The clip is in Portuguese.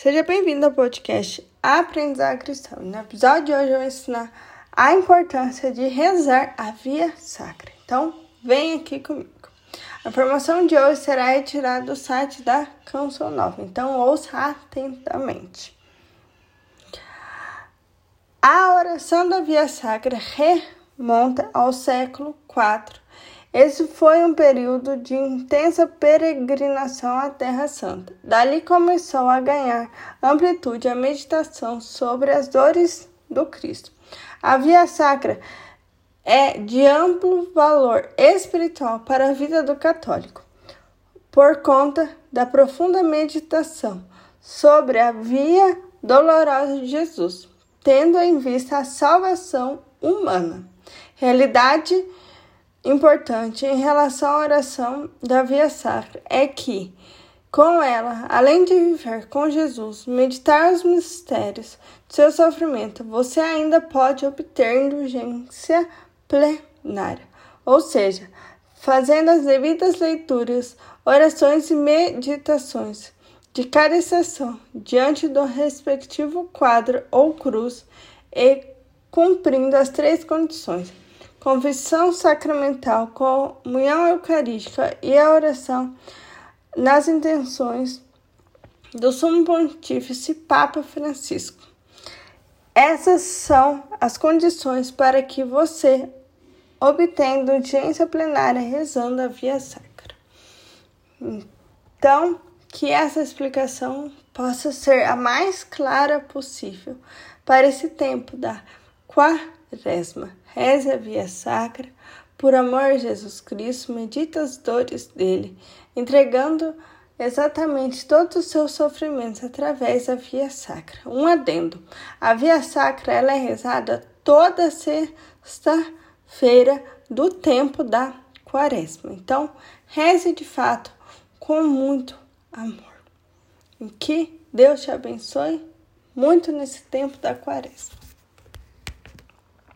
Seja bem-vindo ao podcast Aprendizado Cristão. No episódio de hoje eu vou ensinar a importância de rezar a via sacra. Então, vem aqui comigo. A informação de hoje será retirada do site da Canção Nova, então ouça atentamente. A oração da via sacra remonta ao século IV esse foi um período de intensa peregrinação à Terra Santa. Dali começou a ganhar amplitude a meditação sobre as dores do Cristo. A via sacra é de amplo valor espiritual para a vida do católico, por conta da profunda meditação sobre a via dolorosa de Jesus, tendo em vista a salvação humana. Realidade importante em relação à oração da Via Sacra é que, com ela, além de viver com Jesus, meditar os mistérios do seu sofrimento, você ainda pode obter indulgência plenária, ou seja, fazendo as devidas leituras, orações e meditações de cada estação diante do respectivo quadro ou cruz e cumprindo as três condições confissão sacramental, comunhão eucarística e a oração nas intenções do Sumo Pontífice Papa Francisco. Essas são as condições para que você obtenha audiência plenária rezando a via sacra. Então, que essa explicação possa ser a mais clara possível para esse tempo da quaresma. Reze a via sacra, por amor a Jesus Cristo, medita as dores dele, entregando exatamente todos os seus sofrimentos através da via sacra. Um adendo: a via sacra ela é rezada toda sexta-feira do tempo da quaresma. Então, reze de fato com muito amor. E que Deus te abençoe muito nesse tempo da quaresma.